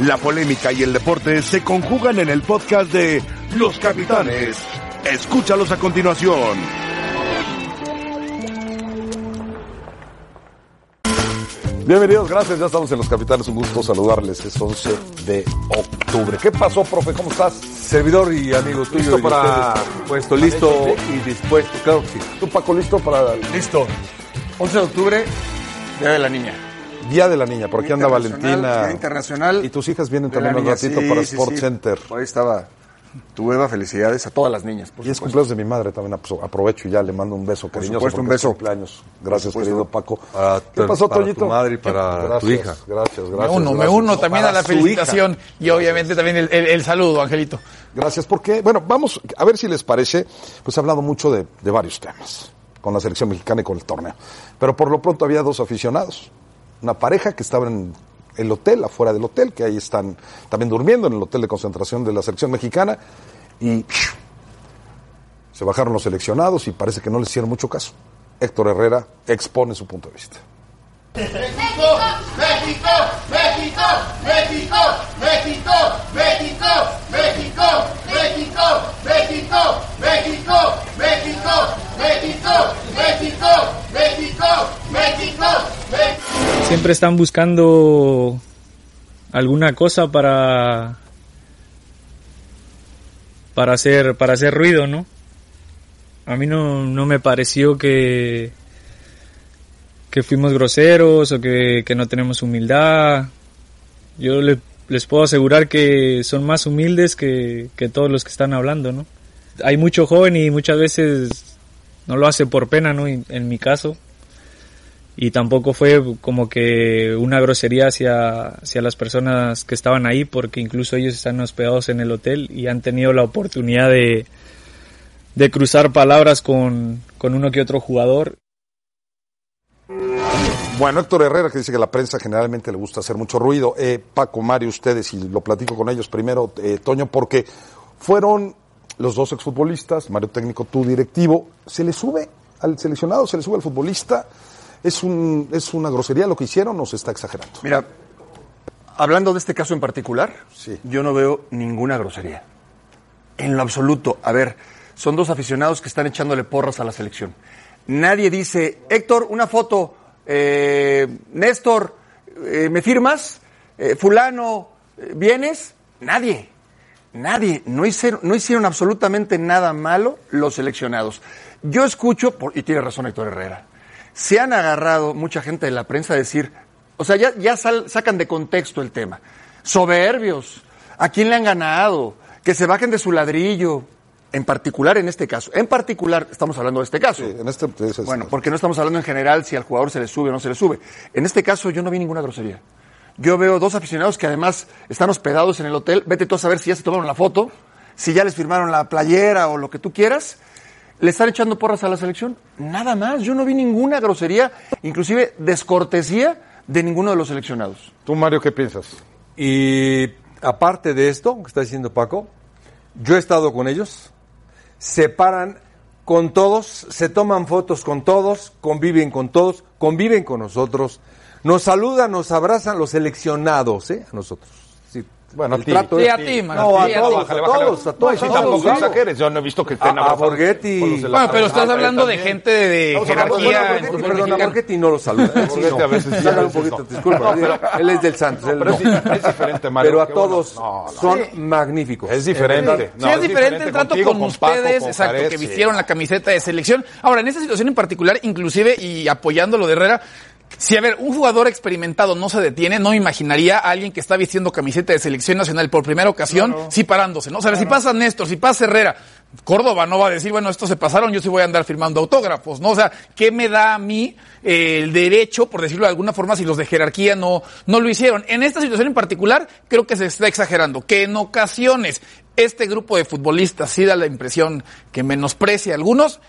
La polémica y el deporte se conjugan en el podcast de Los Capitanes. Escúchalos a continuación. Bienvenidos, gracias. Ya estamos en Los Capitanes. Un gusto saludarles. Es 11 de octubre. ¿Qué pasó, profe? ¿Cómo estás? Servidor y amigo tuyo. ¿Listo y para- Puesto, listo y dispuesto. Claro que sí. ¿Tú, Paco, listo para Listo. 11 de octubre, Día de la Niña. Día de la Niña? Por aquí anda Valentina. Día Internacional. Y tus hijas vienen también un ratito Sí, para sí, Sport sí. Center. Por ahí estaba tu Eva. Felicidades a todas las niñas. por Y es supuesto. cumpleaños de mi madre también. apro- Aprovecho y ya le mando un beso cariñoso. supuesto, un porque es beso. cumpleaños. Gracias, supuesto. querido Paco. Para ¿Qué tu- pasó, para Toñito? tu madre y para Gracias, tu hija. Gracias, gracias. Me uno, me uno también a la hija. felicitación y obviamente también el, el- el saludo, Angelito. Gracias, porque, bueno, vamos a ver si les parece, pues he hablado mucho de, de varios temas con la selección mexicana y con el torneo. Pero por lo pronto había dos aficionados. Una pareja que estaba en el hotel, afuera del hotel, que ahí están también durmiendo en el hotel de concentración de la selección mexicana, y se bajaron los seleccionados y parece que no les hicieron mucho caso. Héctor Herrera expone su punto de vista. México, México, México, México, México, México, México, México, México, México, México, México, México, México, México. Siempre están buscando alguna cosa para para hacer para hacer ruido no a mí no, no me pareció que que fuimos groseros o que, que no tenemos humildad. Yo le- les puedo asegurar que son más humildes que, que todos los que están hablando no hay mucho joven y muchas veces no lo hace por pena no en mi caso y tampoco fue como que una grosería hacia, hacia las personas que estaban ahí porque incluso ellos están hospedados en el hotel y han tenido la oportunidad de, de cruzar palabras con, con uno que otro jugador Bueno, Héctor Herrera, que dice que la prensa generalmente le gusta hacer mucho ruido. Eh, Paco, Mario, ustedes, y lo platico con ellos primero, eh, Toño, porque fueron los dos exfutbolistas, Mario técnico, tú directivo. ¿Se le sube al seleccionado, se le sube al futbolista? ¿Es, un, ¿Es una grosería lo que hicieron o se está exagerando? Mira, hablando de este caso en particular, Sí. yo no veo ninguna grosería. En lo absoluto. A ver, son dos aficionados que están echándole porras a la selección. Nadie dice, Héctor, una foto, eh, Néstor, eh, ¿me firmas? Eh, fulano, eh, ¿vienes? Nadie. Nadie. No hicieron, no hicieron absolutamente nada malo los seleccionados. Yo escucho, por- y tiene razón Héctor Herrera, se han agarrado mucha gente de la prensa a decir, o sea, ya, ya sal- sacan de contexto el tema. Soberbios, ¿a quién le han ganado? Que se bajen de su ladrillo. En particular en este caso. En particular, estamos hablando de este caso. Sí, en este, es- es- Bueno, porque no estamos hablando en general si al jugador se le sube o no se le sube. En este caso yo no vi ninguna grosería. Yo veo dos aficionados que además están hospedados en el hotel. Vete tú a saber si ya se tomaron la foto, si ya les firmaron la playera o lo que tú quieras. ¿Le están echando porras a la selección? Nada más. Yo no vi ninguna grosería, inclusive descortesía de ninguno de los seleccionados. ¿Tú, Mario, qué piensas? Y aparte de esto que está diciendo Paco, yo he estado con ellos, se paran con todos, se toman fotos con todos, conviven con todos, conviven con nosotros, nos saludan, nos abrazan los seleccionados, ¿eh? A nosotros. Bueno, a El ti. trato Sí, es- a ti, man. No, a Sí, todos, a todos, a todos. A tampoco exageres. Yo no he visto que estén A- a Borghetti. Bueno, pero estás hablando de gente de, jerarquía perdón, a. Borghetti no lo saluda. no. a veces sí, un poquito, no. disculpa. él es del Santos. no. es, diferente, Mario. Pero a todos No, no. son magníficos. Es diferente. Sí, es diferente el trato con, ustedes, exacto, que vistieron la camiseta de selección. Ahora, en esta situación en particular, inclusive, y apoyando lo de Herrera, si, a ver, un jugador experimentado no se detiene, no me imaginaría a alguien que está vistiendo camiseta de selección nacional por primera ocasión, sí parándose, ¿no? O sea, si pasa Néstor, si pasa Herrera, Córdoba no va a decir, bueno, estos se pasaron, yo sí voy a andar firmando autógrafos, ¿no? O sea, ¿qué me da a mí eh, el derecho, por decirlo de alguna forma, si los de jerarquía no, no lo hicieron? En esta situación en particular, creo que se está exagerando, que en ocasiones este grupo de futbolistas sí da la impresión que menosprecia a algunos,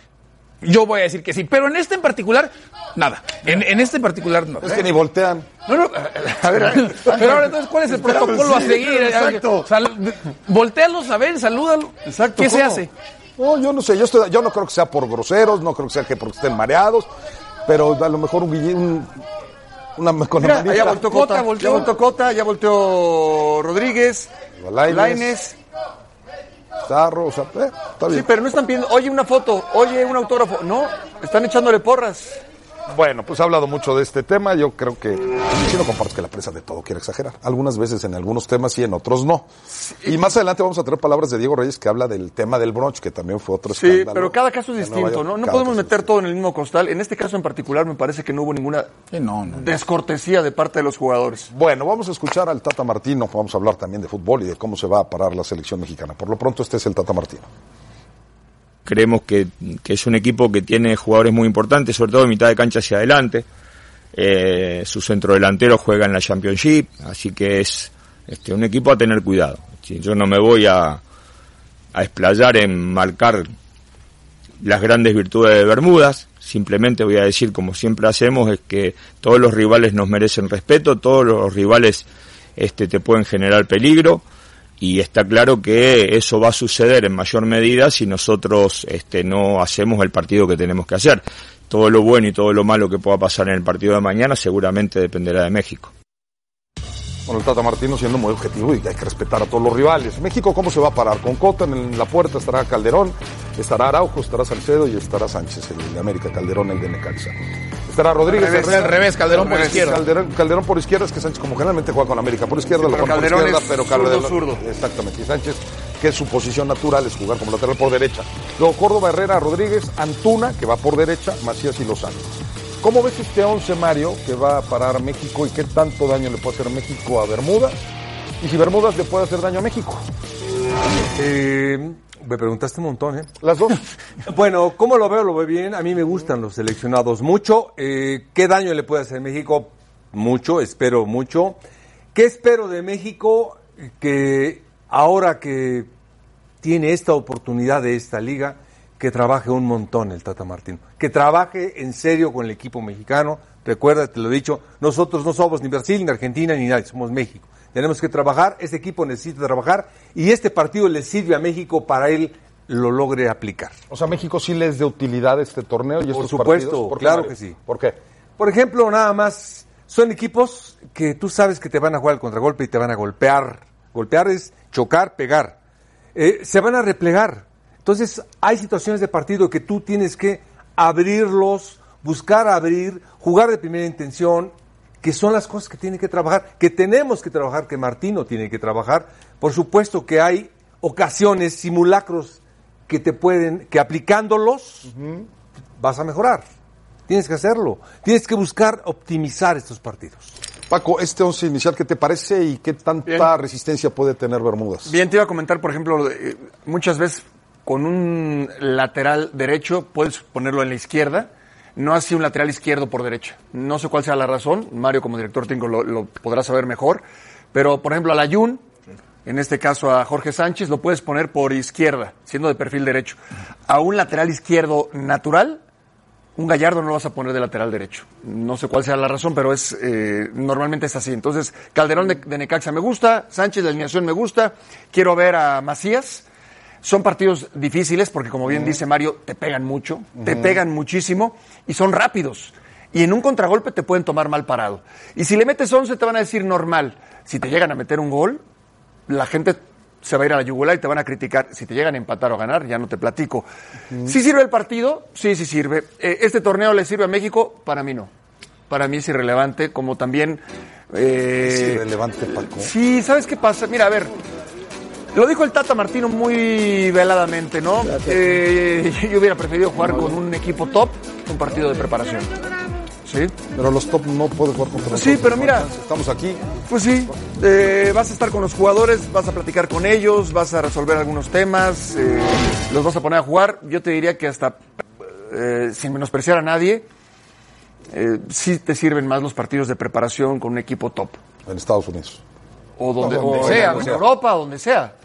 yo voy a decir que sí, pero en este en particular, nada. En, en este en particular, no. Es que ni voltean. No, no, a ver, pero ahora entonces, ¿cuál es el protocolo a seguir? exacto. Sal- voltéalos a ver, salúdalo. Exacto, ¿Qué se hace? No, yo no sé, yo, estoy, yo no creo que sea por groseros, no creo que sea que porque estén mareados, pero a lo mejor un, un Una con la Mira, ya volteó Cota Cota, volteó. ya volteó Cota, ya volteó Rodríguez, Lainez. O sea, eh, está bien. Sí, pero no están pidiendo, oye, una foto, oye, un autógrafo. No, están echándole porras. Bueno, pues ha hablado mucho de este tema. Yo creo que sí no comparto que la prensa de todo quiere exagerar. Algunas veces en algunos temas sí, en otros no. Y más adelante vamos a tener palabras de Diego Reyes que habla del tema del brunch, que también fue otro Sí, escándalo pero cada caso es distinto. ¿no? No Cada podemos meter todo en el mismo costal. En este caso en particular me parece que no hubo ninguna Sí, no, no. descortesía de parte de los jugadores. Bueno, vamos a escuchar al Tata Martino. Vamos a hablar también de fútbol y de cómo se va a parar la selección mexicana. Por lo pronto, este es el Tata Martino. Creemos que, que es un equipo que tiene jugadores muy importantes, sobre todo en mitad de cancha hacia adelante. Eh, su centrodelantero juega en la Championship, así que es este, un equipo a tener cuidado. Yo no me voy a, a explayar en marcar las grandes virtudes de Bermudas, simplemente voy a decir, como siempre hacemos, es que todos los rivales nos merecen respeto, todos los rivales este, te pueden generar peligro y está claro que eso va a suceder en mayor medida si nosotros este, no hacemos el partido que tenemos que hacer. Todo lo bueno y todo lo malo que pueda pasar en el partido de mañana seguramente dependerá de México. Bueno, el Tata Martino siendo muy objetivo y hay que respetar a todos los rivales. México, ¿cómo se va a parar? Con Cota en la puerta estará Calderón, estará Araujo, estará Salcedo y estará Sánchez, el de América, Calderón, el de Necaxa. Estará Rodríguez. Al revés, al revés, Calderón por izquierda. Calderón, Calderón por izquierda, es que Sánchez como generalmente juega con América. Por izquierda Sí, lo pone por izquierda, es pero Calderón. zurdo. Exactamente. Y Sánchez, que es su posición natural, es jugar como lateral por derecha. Luego Córdoba, Herrera, Rodríguez, Antuna, que va por derecha, Macías y Lozano. ¿Cómo ves este 11, Mario, que va a parar México y qué tanto daño le puede hacer México a Bermudas? Y si Bermudas le puede hacer daño a México. Eh, me preguntaste un montón, ¿eh? Las dos. Bueno, ¿cómo lo veo? Lo veo bien. A mí me gustan los seleccionados mucho. Eh, ¿Qué daño le puede hacer México? Mucho, espero mucho. ¿Qué espero de México? Que ahora que tiene esta oportunidad de esta liga, que trabaje un montón el Tata Martino. Que trabaje en serio con el equipo mexicano. Recuerda, te lo he dicho, nosotros no somos ni Brasil, ni Argentina, ni nadie, somos México. Tenemos que trabajar, este equipo necesita trabajar y este partido le sirve a México para él lo logre aplicar. O sea, México sí les de utilidad este torneo y Por estos supuesto, partidos? ¿Por claro que sí. ¿Por qué? Por ejemplo, nada más, son equipos que tú sabes que te van a jugar el contragolpe y te van a golpear. Golpear es chocar, pegar. Eh, se van a replegar. Entonces, hay situaciones de partido que tú tienes que abrirlos, buscar abrir, jugar de primera intención, que son las cosas que tiene que trabajar, que tenemos que trabajar, que Martino tiene que trabajar. Por supuesto que hay ocasiones, simulacros que te pueden, que aplicándolos vas a mejorar. Tienes que hacerlo. Tienes que buscar optimizar estos partidos. Paco, este once inicial, ¿qué te parece y qué tanta Bien. resistencia puede tener Bermudas? Bien, te iba a comentar, por ejemplo, eh, muchas veces con un lateral derecho puedes ponerlo en la izquierda, no así un lateral izquierdo por derecha. No sé cuál sea la razón, Mario como director técnico lo, lo podrá saber mejor, pero por ejemplo a la Jun, en este caso a Jorge Sánchez, lo puedes poner por izquierda, siendo de perfil derecho. A un lateral izquierdo natural, un Gallardo no lo vas a poner de lateral derecho. No sé cuál sea la razón, pero es eh, normalmente es así. Entonces, Calderón de, de Necaxa me gusta, Sánchez de alineación me gusta, quiero ver a Macías. Son partidos difíciles porque, como bien dice Mario, te pegan mucho, te pegan muchísimo y son rápidos. Y en un contragolpe te pueden tomar mal parado. Y si le metes 11 te van a decir normal. Si te llegan a meter un gol, la gente se va a ir a la yugular y te van a criticar. Si te llegan a empatar o ganar, ya no te platico. ¿Sí sirve el partido? Sí, sí sirve. Eh, ¿Este torneo le sirve a México? Para mí no. Para mí es irrelevante, como también... eh, Es irrelevante, Paco. Sí, ¿sabes qué pasa? Mira, a ver, lo dijo el Tata Martino muy veladamente, ¿no? Eh, yo hubiera preferido jugar con un equipo top un partido de preparación. ¿Sí? Pero los top no pueden jugar contra nosotros. Sí, pero mira. Estamos aquí. Pues sí, eh, vas a estar con los jugadores, vas a platicar con ellos, vas a resolver algunos temas, eh, los vas a poner a jugar. Yo te diría que hasta, eh, sin menospreciar a nadie, sí te sirven más los partidos de preparación con un equipo top. En Estados Unidos. O donde, donde o sea, en sea. Europa, donde sea.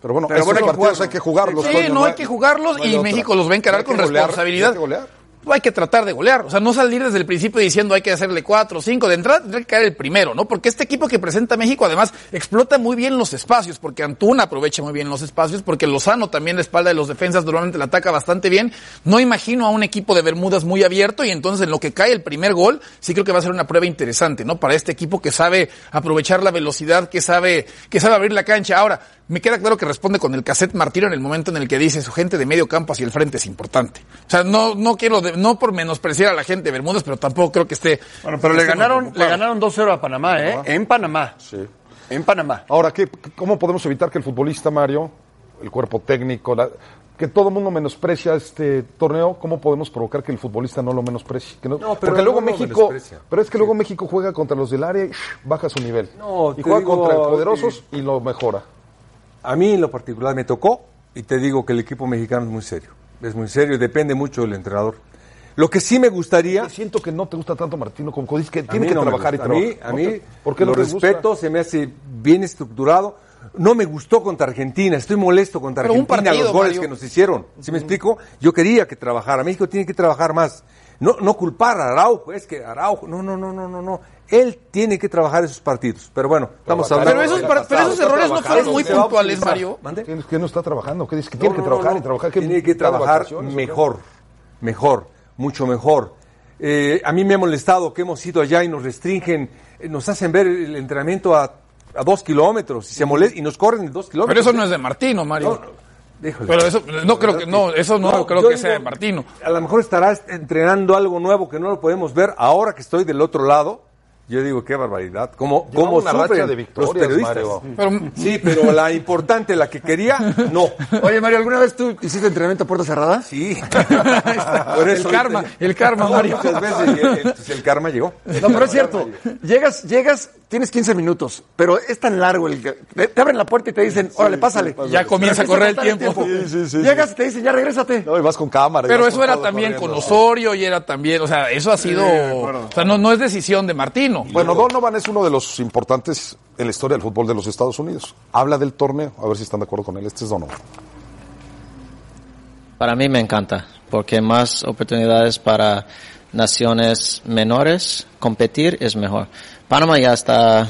Pero bueno, Pero esos bueno, partidos jugarlos. hay que jugarlos. Sí, no hay que jugarlos hay y otra. México los va a encarar con golear, responsabilidad. hay que golear. hay que tratar de golear. O sea, no salir desde el principio diciendo hay que hacerle cuatro o cinco. De entrada tendría que caer el primero, ¿no? Porque este equipo que presenta México además explota muy bien los espacios, porque Antuna aprovecha muy bien los espacios, porque Lozano también la espalda de los defensas normalmente la ataca bastante bien. No imagino a un equipo de Bermudas muy abierto y entonces en lo que cae el primer gol, sí creo que va a ser una prueba interesante, ¿no? Para este equipo que sabe aprovechar la velocidad, que sabe, que sabe abrir la cancha. Ahora, me queda claro que responde con el cassette Martino en el momento en el que dice su gente de medio campo hacia el frente es importante. O sea, no, no quiero, de- no por menospreciar a la gente de Bermudas, pero tampoco creo que esté. Bueno, pero le muy ganaron, le ganaron 2-0 a Panamá, ¿eh? En Panamá. Sí. En Panamá. Ahora, ¿qué, ¿cómo podemos evitar que el futbolista Mario, el cuerpo técnico, la- que todo el mundo menosprecia este torneo, ¿cómo podemos provocar que el futbolista no lo menosprecie? Que no- No, pero porque luego no México, pero es que luego México juega contra los del área y shh, baja su nivel. No, y te juega digo, contra poderosos y lo mejora. A mí en lo particular me tocó y te digo que el equipo mexicano es muy serio. Es muy serio y depende mucho del entrenador. Lo que sí me gustaría... Siento que no te gusta tanto Martino como dices que tiene que no trabajar y trabajar. A mí, a ¿No mí te- ¿por qué no lo gusta? respeto, se me hace bien estructurado. No me gustó contra Argentina, estoy molesto contra Pero Argentina, partido, los goles Mario. que nos hicieron. ¿Sí me explico? Yo quería que trabajara. México tiene que trabajar más. No, no culpar a Araujo, es que Araujo, no, no, no, no, no, no. Él tiene que trabajar esos partidos. Pero bueno, estamos hablando. Pero esos, par- pero esos errores no fueron muy puntuales. Mario. ¿Mande? ¿Qué, no está trabajando? ¿Qué dices? Que No, tiene que trabajar no, y trabajar. ¿Qué- tiene que trabajar mejor, mejor, mucho mejor. Eh, a mí me ha molestado que hemos ido allá y nos restringen, eh, nos hacen ver el entrenamiento a, a dos kilómetros y, se molest- y nos corren de dos Pero kilómetros. eso no es de Martino, Mario. No, no, híjole. Pero eso, no creo que, no, eso no, creo que sea de Martino. A lo mejor estarás entrenando algo nuevo que no lo podemos ver ahora que estoy del otro lado. Yo digo, qué barbaridad. ¿Cómo, Lleva cómo una racha de los victorias, periodistas? Mario. Pero, Sí, pero la importante, la que quería, no. Oye, Mario, ¿alguna vez tú hiciste entrenamiento a puerta cerrada? Sí. el karma, el karma, No, Mario. Muchas veces el, pues, el karma llegó. No, pero es cierto. Llegas, llegas, tienes 15 minutos, pero es tan largo el te, te abren la puerta y te dicen, órale, pásale. Ya comienza a correr el tiempo. Sí, sí, sí, Llegas y te dicen, ya regrésate. No, y vas con cámara. Pero eso era también corriendo. con Osorio y era también, o sea, eso ha sido, o sea, no, no es decisión de Martino. Bueno, Donovan es uno de los importantes en la historia del fútbol de los Estados Unidos. Habla del torneo, a ver si están de acuerdo con él. Este es Donovan. Para mí me encanta, porque más oportunidades para naciones menores competir es mejor. Panamá ya está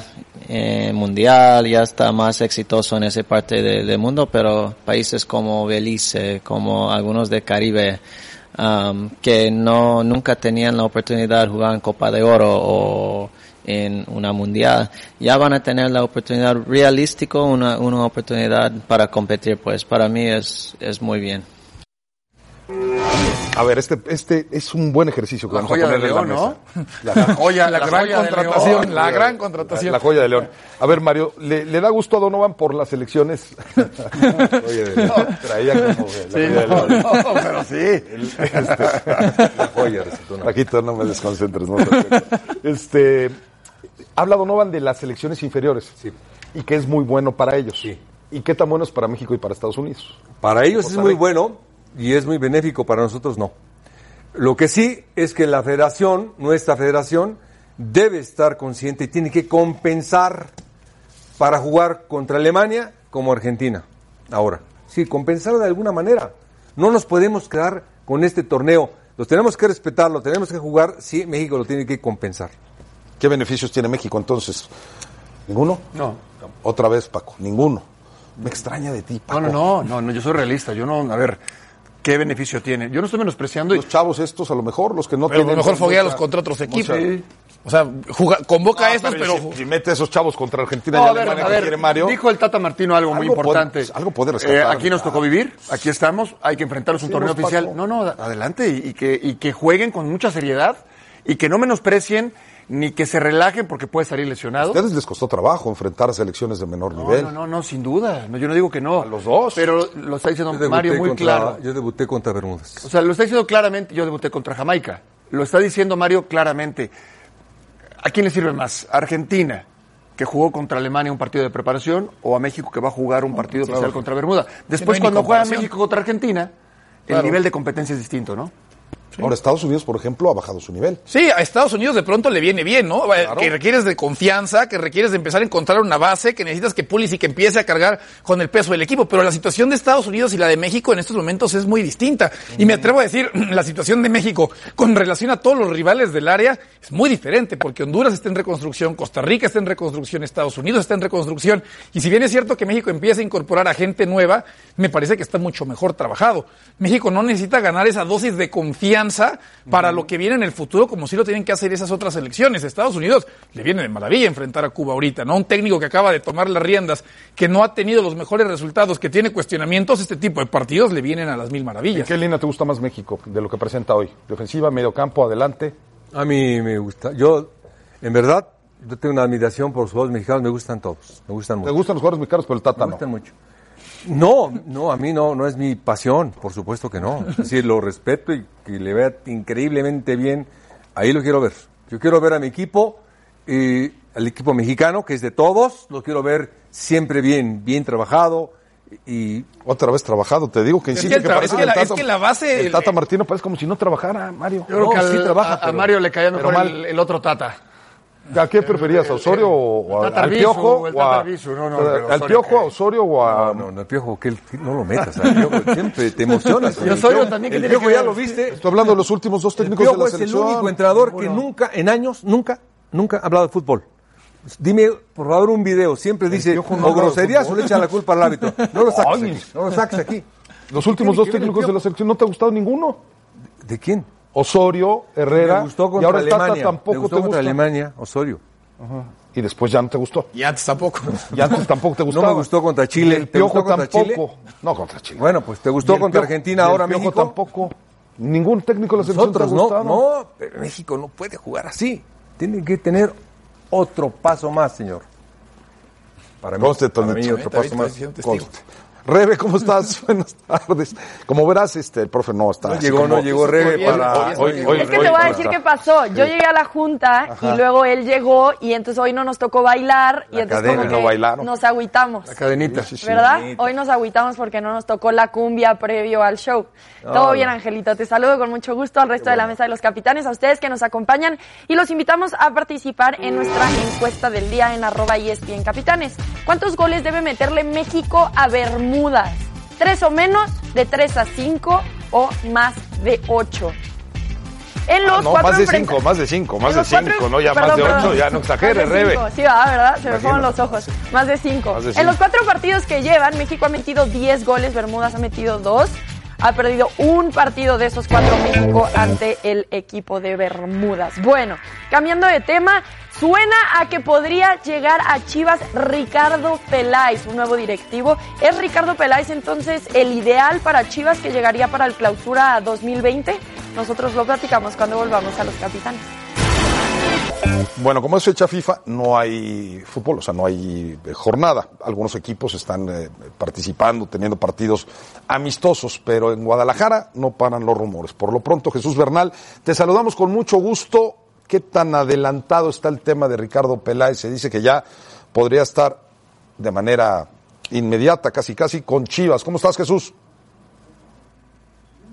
eh, mundial, ya está más exitoso en esa parte de- del mundo, pero países como Belice, como algunos de Caribe, um, que no nunca tenían la oportunidad de jugar en Copa de Oro o en una mundial, ya van a tener la oportunidad realístico, una, una oportunidad para competir, pues para mí es, es muy bien. A ver, este, este es un buen ejercicio que La vamos a joya de ponerle en la León, mesa. ¿no? La joya, La gran joya de contratación, León. la gran contratación. La joya de León. A ver, Mario, ¿le, le da gusto a Donovan por las elecciones? Oye, de León. Traía como la joya de No, León. no, pero sí. La joya Paquito, no me desconcentres. No, este, habla Donovan de las selecciones inferiores. Sí. Y que es muy bueno para ellos. Sí. ¿Y qué tan bueno es para México y para Estados Unidos? Para ellos es muy bueno y es muy benéfico, para nosotros no. Lo que sí es que la federación, nuestra federación, debe estar consciente y tiene que compensar para jugar contra Alemania como Argentina. Ahora, sí, compensar de alguna manera. No nos podemos quedar con este torneo. Los tenemos que respetar, lo tenemos que jugar, sí, México lo tiene que compensar. ¿Qué beneficios tiene México entonces? ¿Ninguno? No. Otra vez, Paco, ninguno. Me extraña de ti, Paco. No, no, no, no, no, yo soy realista. Yo no, a ver, ¿qué beneficio tiene? Yo no estoy menospreciando. y- Los chavos estos, a lo mejor, los que no Pero a lo tienen... mejor foguea los mucha- contra otros equipos. O sea, convoca a No, estos, pero, si, si mete a esos chavos contra Argentina No, y a ver, Alemania a que ver, quiere Mario... dijo el Tata Martino algo, muy Algo importante. pues, algo puede rescatar. Eh, aquí nos tocó vivir, aquí estamos, hay que enfrentarnos a un Sí, torneo oficial. No, no, adelante, y, y que, y que jueguen con mucha seriedad y que no menosprecien ni que se relajen porque puede salir A lesionado. ustedes les costó trabajo enfrentar a selecciones de menor No, nivel. no, no, no, sin duda. No, yo no digo que no. A los dos. Pero lo está diciendo Mario muy contra- claro. Yo debuté contra Bermudas. O sea, lo está diciendo claramente, yo debuté contra Jamaica. Lo está diciendo Mario claramente. ¿A quién le sirve más? ¿A Argentina, que jugó contra Alemania un partido de preparación, o a México, que va a jugar un partido oficial contra Bermuda? Después, no cuando juega. México contra Argentina, el Claro. nivel de competencia es distinto, ¿no? Ahora, Estados Unidos, por ejemplo, ha bajado su nivel. Sí, a Estados Unidos de pronto le viene bien, ¿no? Eh, Que requieres de confianza, que requieres de empezar a encontrar una base, que necesitas que Pulisic empiece a cargar con el peso del equipo. Pero la situación de Estados Unidos y la de México en estos momentos es muy distinta. Y me atrevo a decir, la situación de México con relación a todos los rivales del área es muy diferente, porque Honduras está en reconstrucción, Costa Rica está en reconstrucción, Estados Unidos está en reconstrucción. Y si bien es cierto que México empieza a incorporar a gente nueva, me parece que está mucho mejor trabajado. México no necesita ganar esa dosis de confianza para lo que viene en el futuro, como si lo tienen que hacer esas otras elecciones. Estados Unidos le viene de maravilla enfrentar a Cuba ahorita, ¿no? Un técnico que acaba de tomar las riendas, que no ha tenido los mejores resultados, que tiene cuestionamientos, este tipo de partidos le vienen a las mil ¿En maravillas. qué línea te gusta más México de lo que presenta hoy? ¿Defensiva, medio campo, adelante? A mí me gusta. Yo, en verdad, yo tengo una admiración por los jugadores mexicanos, me gustan todos, me gustan ¿Te mucho. gustan los jugadores mexicanos, pero el Tata Me no? gustan mucho. No, no, a mí no, no es mi pasión, por supuesto que no. Es decir, lo respeto y que le vea increíblemente bien, ahí lo quiero ver. Yo quiero ver a mi equipo, eh, al equipo mexicano, que es de todos, lo quiero ver siempre bien, bien trabajado y Otra vez trabajado, te digo que Es insiste que que, el tra- parece es que el la- Tata, es que la base- el Tata Martino parece como si no trabajara, Mario. Yo creo No, que sí trabaja, a, Mario le caía mejor mal. el, el otro Tata. ¿A qué preferías, a Osorio o a- al Piojo? el o a- Tata Arbizu, no, no, pero ¿Al Piojo, a Osorio o a...? No, no, el piojo, que él- no lo metas. al Piojo, siempre te emocionas. Y Osorio también, ¿qué El tiene piojo que ya lo viste. Estoy hablando de los últimos dos El técnicos de Piojo la es el selección. único entrenador que nunca, en años, nunca, nunca ha hablado de fútbol. Dime, por favor, un video. Siempre dice, Piojo no o groserías o le echa la culpa al árbitro. No lo saques aquí. No lo saques aquí. Los últimos dos técnicos de la selección, ¿no te ha gustado ninguno? ¿De quién? Osorio, Herrera, Me gustó y contra ahora el Tata Alemania. tampoco Me gustó te contra gusta. Alemania, Osorio. Y después ya no te gustó. Y antes tampoco. Y antes tampoco te No gustaba. me gustó contra Chile. El ¿Te gustó contra tampoco. Chile? No, contra Chile. Bueno, pues te gustó el contra Argentina, el ahora Piojo México. tampoco. Ningún técnico de la selección Nosotros te ha no, gustado. no, pero México no puede jugar así. Tiene que tener otro paso más, señor. Para mí, Conste, para mí otro paso más. Conste. Rebe, ¿cómo estás? Buenas tardes. Como verás, este, el profe no está. No llegó, como- no llegó Rebe para... Hoy- hoy- Es que hoy- te voy a decir qué pasó. Yo llegué a la junta y luego él llegó y entonces hoy no nos tocó bailar y La entonces cadena, como no que bailaron. nos agüitamos. La cadenita. Sí, sí, sí. ¿Verdad? Hoy nos agüitamos porque no nos tocó la cumbia previo al show. Todo bien, Angelito. Te saludo con mucho gusto al resto de la mesa de los capitanes, a ustedes que nos acompañan y los invitamos a participar en nuestra encuesta del día en arroba ESPN Capitanes. ¿Cuántos goles debe meterle México a Bermudas? ¿Tres o menos? ¿De tres a cinco? ¿O más de ocho? En los Ah, no, cuatro más de cinco, más de cinco, más de los cuatro- cinco, no ya perdón, más de perdón. ocho, ya no exagere, Rebe. Sí, va, ¿verdad? Se me Imagino. fueron los ojos. Más de cinco. En los cuatro partidos que llevan, México ha metido 10 goles, Bermudas ha metido dos. Ha perdido un partido de esos cuatro México ante el equipo de Bermudas. Bueno, cambiando de tema, suena a que podría llegar a Chivas Ricardo Peláez, un nuevo directivo. ¿Es Ricardo Peláez entonces el ideal para Chivas que llegaría para el clausura 2020? Nosotros lo platicamos cuando volvamos a los capitanes. Bueno, como es fecha FIFA, no hay fútbol, o sea, no hay eh, jornada. Algunos equipos están eh, participando, teniendo partidos amistosos, pero en Guadalajara no paran los rumores. Por lo pronto, Jesús Bernal, te saludamos con mucho gusto. ¿Qué tan adelantado está el tema de Ricardo Peláez? Se dice que ya podría estar de manera inmediata, casi casi, con Chivas. ¿Cómo estás, Jesús?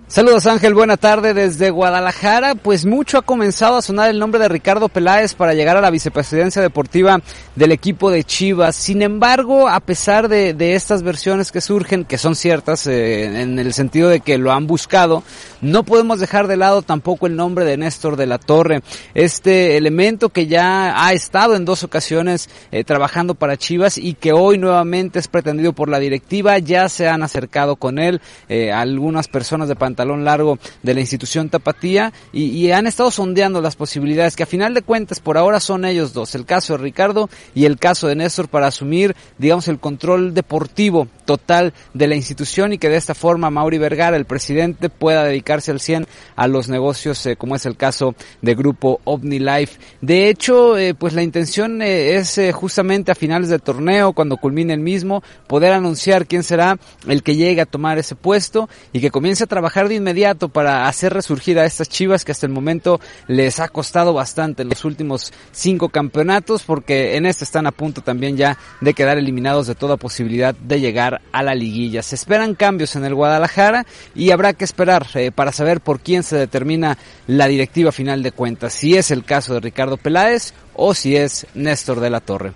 Saludos Ángel, buena tarde desde Guadalajara. Pues mucho ha comenzado a sonar el nombre de Ricardo Peláez para llegar a la vicepresidencia deportiva del equipo de Chivas. Sin embargo, a pesar de, estas versiones que surgen, que son ciertas eh, en el sentido de que lo han buscado, no podemos dejar de lado tampoco el nombre de Néstor de la Torre. Este elemento que ya ha estado en dos ocasiones eh, trabajando para Chivas y que hoy nuevamente es pretendido por la directiva. Ya se han acercado con él eh, algunas personas de pantalón largo de la institución Tapatía y, y han estado sondeando las posibilidades que a final de cuentas por ahora son ellos dos, el caso de Ricardo y el caso de Néstor para asumir, digamos, el control deportivo total de la institución y que de esta forma Mauri Vergara, el presidente, pueda dedicarse al 100 a los negocios, eh, como es el caso de Grupo OmniLife. De hecho, eh, pues la intención eh, es justamente a finales del torneo, cuando culmine el mismo, poder anunciar quién será el que llegue a tomar ese puesto y que comience a trabajar de inmediato para hacer resurgir a estas chivas que hasta el momento les ha costado bastante en los últimos cinco campeonatos porque en este están a punto también ya de quedar eliminados de toda posibilidad de llegar a la liguilla. Se esperan cambios en el Guadalajara y habrá que esperar eh, para saber por quién se determina la directiva final de cuentas, si es el caso de Ricardo Peláez o si es Néstor de la Torre.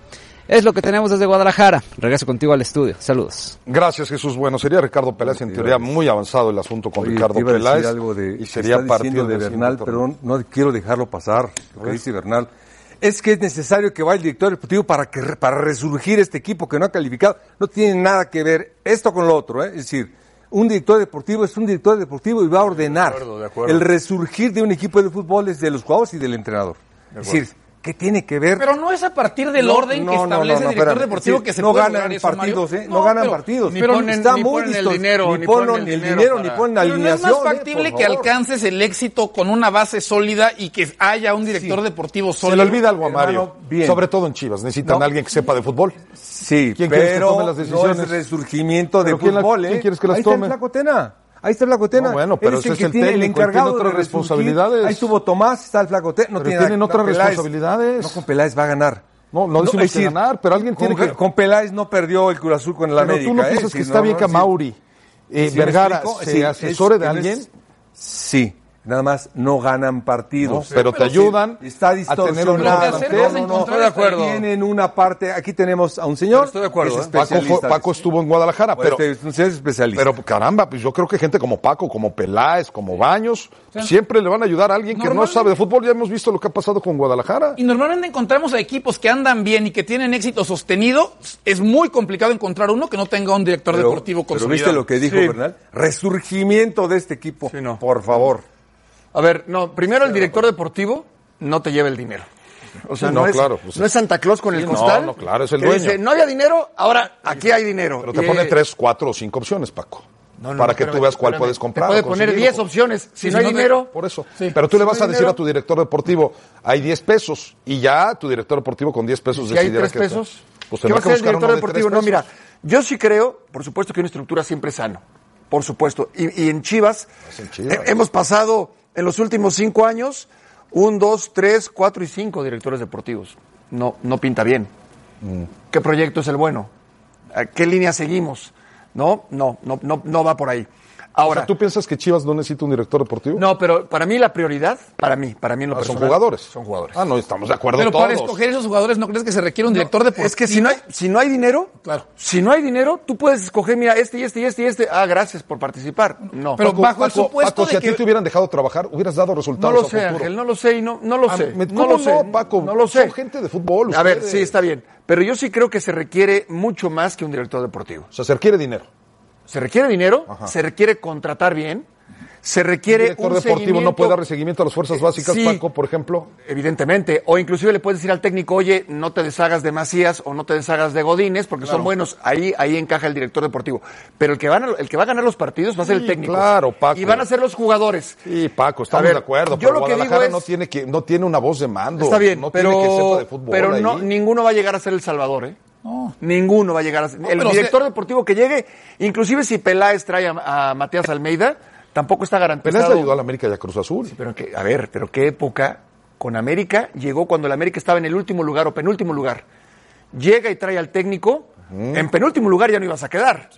Es lo que tenemos desde Guadalajara. Regreso contigo al estudio. Saludos. Gracias, Jesús. Bueno, sería Ricardo Peláez, en teoría muy avanzado el asunto con Oye, Ricardo Peláez. algo de, y sería diciendo de Bernal, pero no quiero dejarlo pasar, lo que dice Bernal. Es que es necesario que vaya el director deportivo para que para resurgir este equipo que no ha calificado. No tiene nada que ver esto con lo otro, ¿eh? es decir, un director deportivo es un director deportivo y va a ordenar. acuerdo, de acuerdo. El resurgir de un equipo de fútbol es de los jugadores y del entrenador. Es decir, ¿qué tiene que ver? Pero no es a partir del No, orden no, que no, establece no, no, el director espérame. deportivo Sí, que se no puede ganan eso, partidos, Mario. ¿eh? No ganan pero partidos. ni Pero ponen- está ni muy ponen el dinero, Ni ni ponen ponen el el dinero, ni para- ponen la Pero no es alineación, más ¿eh? factible Por que alcances el éxito con una base sólida y que haya un director deportivo Se sólido. le olvida algo a Hermano, Mario, bien. sobre todo en Chivas. Necesitan No. a alguien que sepa de fútbol. Sí, ¿Quién quieres que pero tome las no decisiones? es resurgimiento de ¿Pero quién la- fútbol, ¿eh? quién quieres que las Ahí tome? está el. Ahí está el Flaco Tena. No, bueno, pero ese es que el tiene técnico, él tiene otras responsabilidades. Ahí estuvo Tomás, está el Flaco Tena. No Pero tiene tienen otras responsabilidades. No, con Peláez va a ganar. No, no que decir, ganar, pero alguien tiene que... Con Peláez no perdió el Cruz Azul con el Pero América. tú no ¿eh? piensas que está bien que. Mauri, eh, ¿Sí me Vergara, se asesore es- de es- alguien. Sí, nada más no ganan partidos. No, pero te ayudan Está a tener un distorsionado. No, no, no, Estoy de acuerdo. Tienen una parte, aquí tenemos a un señor. Estoy de acuerdo, que es ¿eh? Paco, fue- especialista. Paco estuvo en Guadalajara, Bueno, pero, este, usted es especialista. pero caramba, pues yo creo que gente como Paco, como Peláez, como Baños, siempre le van a ayudar a alguien que no sabe de fútbol. Ya hemos visto lo que ha pasado con Guadalajara. Y normalmente encontramos a equipos que andan bien y que tienen éxito sostenido. Es muy complicado encontrar uno que no tenga un director Pero- deportivo pero consolidado. viste lo que dijo Sí. Bernal. Resurgimiento de este equipo. Sí, no. Por favor. A ver, no, primero el director deportivo no te lleva el dinero. O sea, no, no, es, claro, pues no es Santa Claus con sí, el no, costal. no, claro, es el dueño. Dice, no había dinero, ahora aquí hay dinero. Pero te Y, pone eh, tres, cuatro o cinco opciones, Paco. no, no, para que tú veas cuál espérame. puedes Te comprar. puede o poner conseguir. 10 opciones. Si no hay no te- dinero, Por eso. Sí. Pero tú le vas no a decir dinero- a tu director deportivo, hay 10 pesos. Y ya tu director deportivo con 10 pesos si hay decidirá 3 qué hacer. pesos, Pues ¿qué va a que hacer el director de deportivo? No, mira, yo sí creo, por supuesto que una estructura siempre es sano. Por supuesto. Y, y en Chivas, en Chivas. eh, hemos pasado en los últimos cinco años un, dos, tres, cuatro y cinco directores deportivos. No, no pinta bien. Mm. ¿Qué proyecto es el bueno? ¿A ¿Qué línea seguimos? No, no, no, no, no va por ahí. O Ahora, sea, ¿tú piensas que Chivas no necesita un director deportivo? no, pero para mí la prioridad, para mí, para mí en lo Ah, son jugadores. Son jugadores. Ah, no, estamos de acuerdo Pero todos. para escoger esos jugadores, ¿no crees que se requiere un director deportivo? Es que si no hay, si no hay dinero, Claro. si no hay dinero, tú puedes escoger, mira, este y este y este y este. Ah, gracias por participar. No. Pero Paco, bajo el Paco, supuesto Paco, de si a que- ti te hubieran dejado trabajar, hubieras dado no resultados lo a sé. Ángel, no lo sé y no, no lo Ah, sé. me- no ¿cómo lo sé. no, Paco? No lo sé. Son gente de fútbol. A ver, sí, está bien. Pero yo sí creo que se requiere mucho más que un director deportivo. O sea, se requiere dinero. Se requiere dinero, Ajá. se requiere contratar bien, se Un requiere director un deportivo no puede dar seguimiento a las fuerzas básicas, Sí. Paco, por ejemplo. Evidentemente, o inclusive le puedes decir al técnico, oye, no te deshagas de Macías o no te deshagas de Godínez, porque son buenos, ahí, ahí encaja el director deportivo. Pero el que, van a- el que va a ganar los partidos va a ser Sí, el técnico. claro, Paco. Y van a ser los jugadores. Sí, Paco, estamos ver, de acuerdo. yo pero lo que Guadalajara digo no es- tiene que no tiene una voz de mando. Está bien, no pero, tiene que sepa de fútbol. pero no, ahí. ninguno va a llegar a ser el Salvador, ¿eh? Ninguno va a llegar a ser. el director se- deportivo que llegue, inclusive si Peláez trae a, a Matías Almeida, tampoco está garantizado. Peláez le ayudó a la América y a Cruz Azul. Pero que, a ver, pero qué época con América llegó cuando el América estaba en el último lugar o penúltimo lugar. Llega y trae al técnico, en penúltimo lugar ya no ibas a quedar.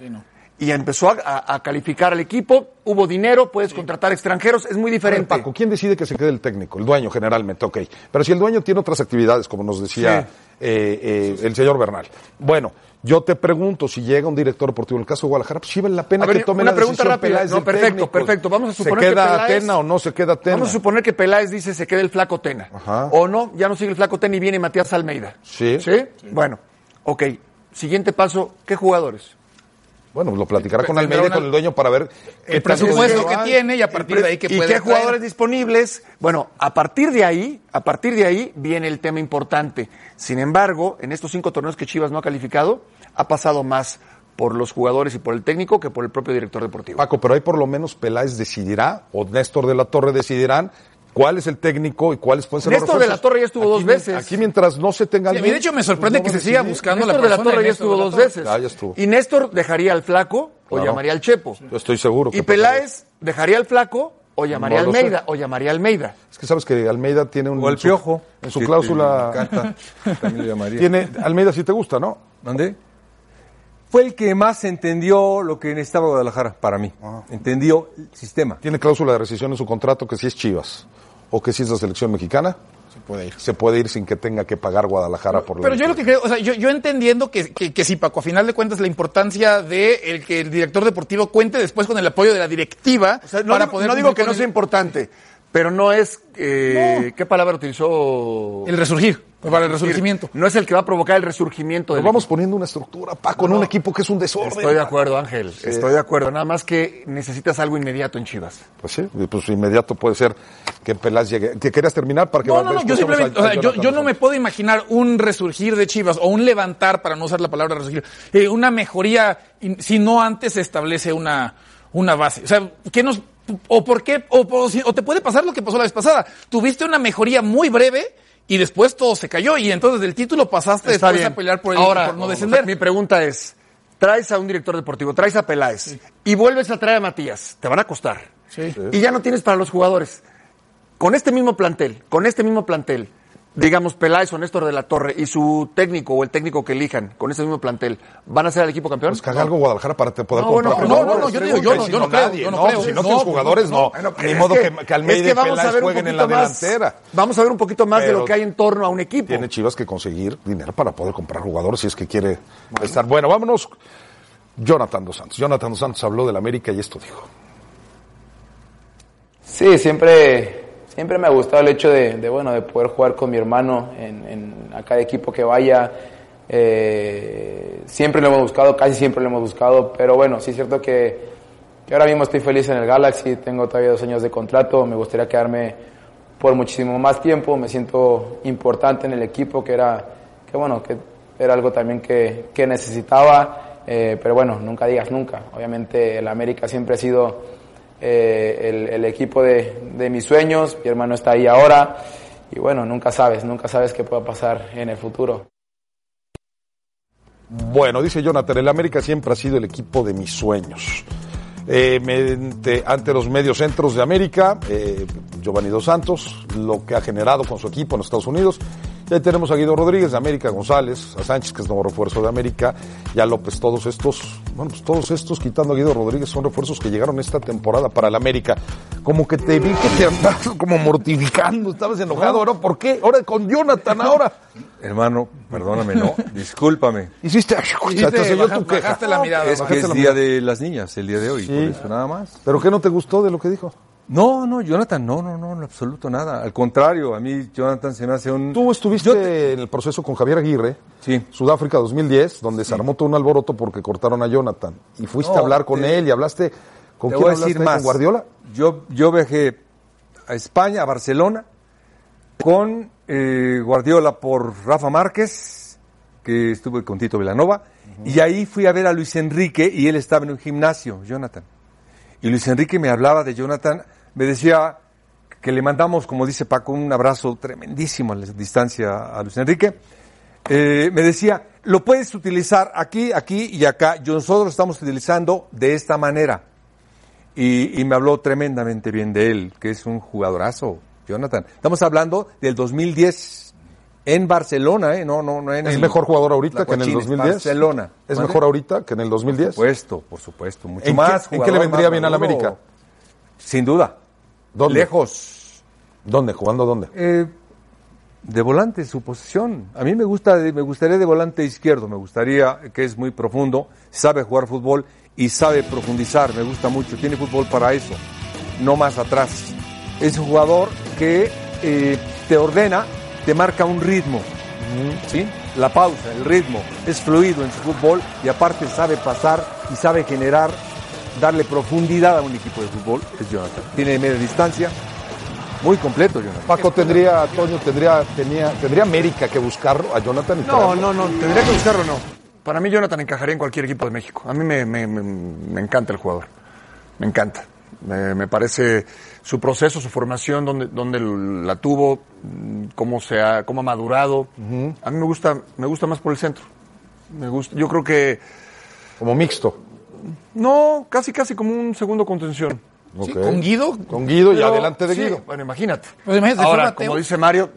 Y empezó a, a- a calificar al equipo, hubo dinero, puedes contratar extranjeros, es muy ver, diferente. Paco, ¿quién decide que se quede el técnico? El dueño, generalmente, ok. Pero si el dueño tiene otras actividades, como nos decía Sí. Eh, eh, el señor Bernal. Bueno, yo te pregunto, si llega un director deportivo en el caso de Guadalajara, pues sí vale la pena A ver, que tome una la pregunta decisión rápida. Peláez No, perfecto, técnico. perfecto. Vamos a suponer ¿Se que queda Peláez- Atena o no se queda Atena? Vamos a suponer que Peláez dice se quede el flaco Tena. Ajá. O no, ya no sigue el flaco Tena y viene Matías Almeida. Sí. ¿Sí? Bueno, ok. Siguiente paso, ¿qué jugadores? Bueno, lo platicará con Almeida y con el dueño para ver el presupuesto que tiene y a partir de ahí que ¿Y puede qué traer. jugadores disponibles? Bueno, a partir de ahí, a partir de ahí viene el tema importante. Sin embargo, en estos cinco torneos que Chivas no ha calificado, ha pasado más por los jugadores y por el técnico que por el propio director deportivo. Paco, pero ahí por lo menos Peláez decidirá, o Néstor de la Torre decidirán, cuál es el técnico y cuáles pueden ser los Néstor de la refuerzos. Torre ya estuvo dos veces. Aquí mientras no se tenga Sí, a mí, alguien, de hecho, me sorprende pues que se siga buscando Néstor la de la persona Torre ya Néstor estuvo dos veces. Ya, ya estuvo. Y Néstor dejaría al flaco o llamaría al Chepo. Yo estoy seguro. que Y pasaría. Peláez dejaría al flaco o llamaría No sé. Almeida o llamaría a Almeida. Es que sabes que Almeida tiene un... O el en su- Piojo. En su Sí, cláusula... me encanta. También lo llamaría. Tiene, Almeida sí te gusta, ¿no? ¿Dónde? Fue el que más entendió lo que necesitaba Guadalajara, para mí. Entendió el sistema. Tiene cláusula de rescisión en su contrato que si es Chivas o que si es la selección mexicana, se puede ir. Se puede ir sin que tenga que pagar Guadalajara por la Pero yo lo que creo, o sea, yo, yo entendiendo que, que, que sí, Paco, a final de cuentas la importancia de el que el director deportivo cuente después con el apoyo de la directiva O sea, no para digo, poder no digo que no el- sea importante, pero no es... eh, ¿Qué palabra utilizó? el resurgir, para el resurgimiento. No es el que va a provocar el resurgimiento del Nos vamos poniendo una estructura, Paco, en un equipo que es un desorden. Estoy de acuerdo, Ángel. Estoy de acuerdo. Nada más que necesitas algo inmediato en Chivas. Pues sí, pues inmediato puede ser que Pelás llegue. ¿Que querías terminar para que No, no, no, yo simplemente, a- o a sea, yo, no me puedo imaginar un resurgir de Chivas o un levantar, para no usar la palabra resurgir, eh, una mejoría si no antes se establece una, una base. O sea, ¿qué nos, o por qué, o, te puede pasar lo que pasó la vez pasada? Tuviste una mejoría muy breve y después todo se cayó y entonces del título pasaste Está después bien. a pelear por, el, Ahora, por no descender. mi pregunta es, traes a un director deportivo, traes a Peláez y vuelves a traer a Matías, te van a costar. Sí. Y ya no tienes para los jugadores. Con este mismo plantel, con este mismo plantel, digamos Peláez o Néstor de la Torre y su técnico o el técnico que elijan, con ese mismo plantel, ¿van a ser el equipo campeón? Pues que haga algo Guadalajara para te poder No, bueno, comprar no, jugadores. no, no, yo digo, yo no, Si yo no creo, nadie, yo no creo. Si no No, tienes pues, jugadores, no, no. Bueno, Ni modo que- que, Almeida es que y Peláez jueguen en la más- delantera. Vamos a ver un poquito más de lo que hay en torno a un equipo. Tiene Chivas que conseguir dinero para poder comprar jugadores si es que quiere estar. Bueno, vámonos. Jonathan Dos Santos. Jonathan Dos Santos habló del América y esto dijo. Sí, siempre, siempre me ha gustado el hecho de, de, bueno, de poder jugar con mi hermano en, en a cada equipo que vaya. Eh, siempre lo hemos buscado, casi siempre lo hemos buscado, pero bueno, sí es cierto que, que ahora mismo estoy feliz en el Galaxy, tengo todavía dos años de contrato, me gustaría quedarme por muchísimo más tiempo, me siento importante en el equipo, que era, que bueno, que era algo también que, que necesitaba, eh, pero bueno, nunca digas nunca. Obviamente el América siempre ha sido eh, el, equipo de, de mis sueños, mi hermano está ahí ahora, y bueno, nunca sabes, nunca sabes qué pueda pasar en el futuro. Bueno, dice Jonathan, el América siempre ha sido el equipo de mis sueños. Eh, mente- ante los mediocentros de América, eh, Giovanni Dos Santos, lo que ha generado con su equipo en Estados Unidos. Y ahí tenemos a Guido Rodríguez de América, González, a Sánchez, que es nuevo refuerzo de América, y a López. Todos estos, bueno, pues todos estos, quitando a Guido Rodríguez, son refuerzos que llegaron esta temporada para el América. Como que te vi que te andabas como mortificando, estabas enojado, ¿ahora por qué? Ahora con Jonathan, ahora. Hermano, perdóname, no, discúlpame. Hiciste, Hiciste, baja- tu queja. bajaste la mirada, Es que es la día mirada. de las niñas, el día de hoy, por eso nada más. ¿Pero qué no te gustó de lo que dijo? No, no, Jonathan, no, no, no, en absoluto nada. Al contrario, a mí Jonathan se me hace un... Tú estuviste en el proceso con Javier Aguirre, Sí. Sudáfrica 2010, donde se armó todo un alboroto porque cortaron a Jonathan. Y fuiste No, a hablar con te- él y hablaste con Te quién voy a decir más. con Guardiola. Yo, yo viajé a España, a Barcelona, con eh, Guardiola por Rafa Márquez, que estuve con Tito Velanova, y ahí fui a ver a Luis Enrique y él estaba en un gimnasio, Jonathan. Y Luis Enrique me hablaba de Jonathan, me decía que le mandamos, como dice Paco, un abrazo tremendísimo a la distancia a Luis Enrique. Eh, me decía, lo puedes utilizar aquí, aquí y acá. Yo- Nosotros lo estamos utilizando de esta manera. Y, y me habló tremendamente bien de él, que es un jugadorazo, Jonathan. Estamos hablando del 2010 en Barcelona, ¿eh? No, no, no en ¿Es el- mejor jugador ahorita que en el Cochines, 2010? Barcelona. ¿Es mejor ahorita que en el 2010? Por supuesto, por supuesto. Mucho ¿En, más. qué, en qué le vendría bien al. América? Sin duda. ¿Dónde? Lejos. ¿Dónde? ¿Jugando dónde? Eh, de volante, su posición. A mí me gusta, de- me gustaría de volante izquierdo. Me gustaría que es muy profundo, sabe jugar fútbol y sabe profundizar. Me gusta mucho. Tiene fútbol para eso, no más atrás. Es un jugador que eh, te ordena, te marca un ritmo. ¿Sí? La pausa, el ritmo. Es fluido en su fútbol y aparte sabe pasar y sabe generar, darle profundidad a un equipo de fútbol. Es Jonathan. Tiene media distancia. Muy completo, Jonathan. Paco tendría, Toño tendría, tenía, tendría América que buscarlo a Jonathan y No, no, no, tendría que buscarlo, no. Para mí Jonathan encajaría en cualquier equipo de México. A mí me, me- me- me encanta el jugador. Me encanta. Me, me parece su proceso, su formación, donde, donde la tuvo, cómo se ha, cómo ha madurado. A mí me gusta, me gusta más por el centro. Me gusta, yo creo que Como mixto. No, casi casi como un segundo contención. Sí, con Guido. Con Guido y Pero, adelante de sí, Guido. Bueno, imagínate. Pues imagínate, Ahora, como dice Mario,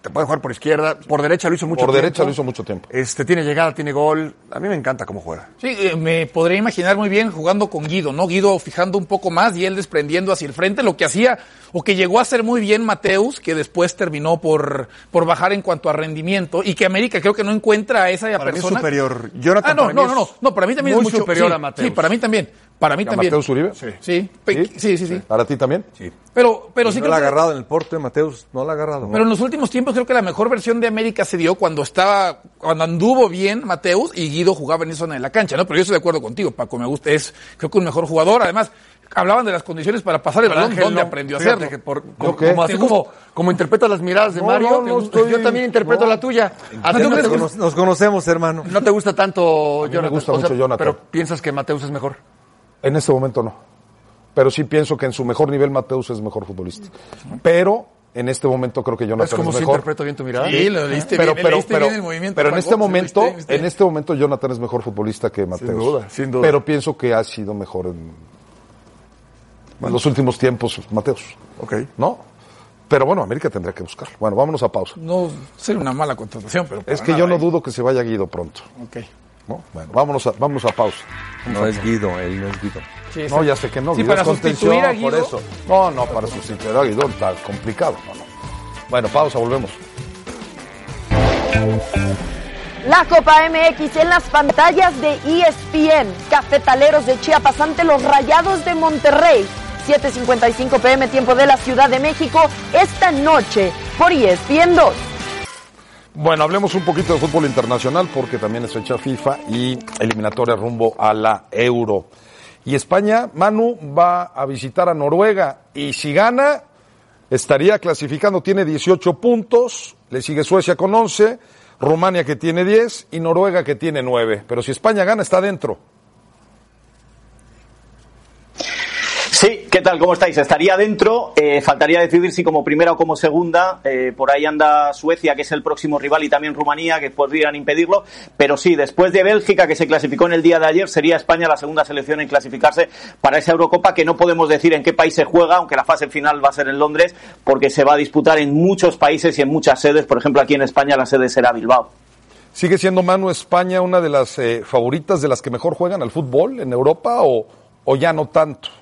te puede jugar por izquierda, por derecha lo hizo mucho Por tiempo. derecha lo hizo mucho tiempo. Este, tiene llegada, tiene gol. A mí me encanta cómo juega. Sí, eh, me podría imaginar muy bien jugando con Guido, ¿no? Guido fijando un poco más y él desprendiendo hacia el frente, lo que hacía o que llegó a hacer muy bien Mateus, que después terminó por, por bajar en cuanto a rendimiento y que América creo que no encuentra a esa Para mí es persona. superior. Jonathan ah, no, para no, mí no, no, no, para mí también muy es mucho superior sí, a Mateus. Sí, para mí también. Para mí ¿A también. Mateus Uribe? Sí. Sí, sí, sí, sí. ¿Para ti también? Sí. Pero, pero Y sí no creo la ha que- agarrado en el porte, Mateus, no la ha agarrado. Pero en los últimos tiempos creo que la mejor versión de América se dio cuando estaba, cuando anduvo bien Mateus y Guido jugaba en esa zona de la cancha, ¿no? Pero yo estoy de acuerdo contigo, Paco, me gusta, es creo que un mejor jugador. Además, hablaban de las condiciones para pasar el balón, ¿dónde no. aprendió a hacerlo? que por- como, como así ¿Te como, como interpretas las miradas de No, Mario, no, te no gusta- estoy- yo también interpreto no. la tuya. ¿A ti ¿No no, crees te que gusta, Nos, nos conocemos, hermano. no te gusta tanto mí me gusta mucho Jonathan. Pero piensas que Mateus es mejor. En este momento no. Pero sí pienso que en su mejor nivel Mateus es mejor futbolista. Pero en este momento creo que Jonathan ¿Es como es si mejor. interpreto bien tu mirada? Sí, lo leíste pero, bien, pero, leíste pero, bien el movimiento. pero en este momento, viste, viste. en este momento Jonathan es mejor futbolista que Mateus. duda, sin duda. Pero pienso que ha sido mejor en, en los últimos tiempos Mateus. Ok. ¿No? Pero bueno, América tendrá que buscar. Bueno, vámonos a pausa. No sería una mala contratación, pero Es que yo no dudo que se vaya Guido pronto. ¿eh? Ok. ¿no? Bueno, vámonos a, vámonos a pausa. No es Guido, él no es Guido. Sí, No, ya sé que no. Sí, para sustituir a Guido. Por eso. No, no, para sustituir a Guido está complicado. No, no. Bueno, pausa, volvemos. La Copa MX en las pantallas de ESPN. Cafetaleros de Chiapas ante los Rayados de Monterrey. 7.55 pm tiempo de la Ciudad de México esta noche por ESPN 2. Bueno, hablemos un poquito de fútbol internacional porque también es fecha FIFA y eliminatoria rumbo a la Euro. Y España, Manu, va a visitar a Noruega y si gana, estaría clasificando, tiene 18 puntos, le sigue Suecia con 11, Rumania que tiene 10 y Noruega que tiene 9. Pero si España gana, está dentro. Sí, ¿qué tal? ¿Cómo estáis? Estaría dentro, eh, faltaría decidir si como primera o como segunda, eh, por ahí anda Suecia, que es el próximo rival, y también Rumanía, que podrían impedirlo, pero sí, después de Bélgica, que se clasificó en el día de ayer, sería España la segunda selección en clasificarse para esa Eurocopa, que no podemos decir en qué país se juega, aunque la fase final va a ser en Londres, porque se va a disputar en muchos países y en muchas sedes, por ejemplo aquí en España la sede será Bilbao. ¿Sigue siendo Manu España una de las eh, favoritas de las que mejor juegan al fútbol en Europa o, o ya no tanto?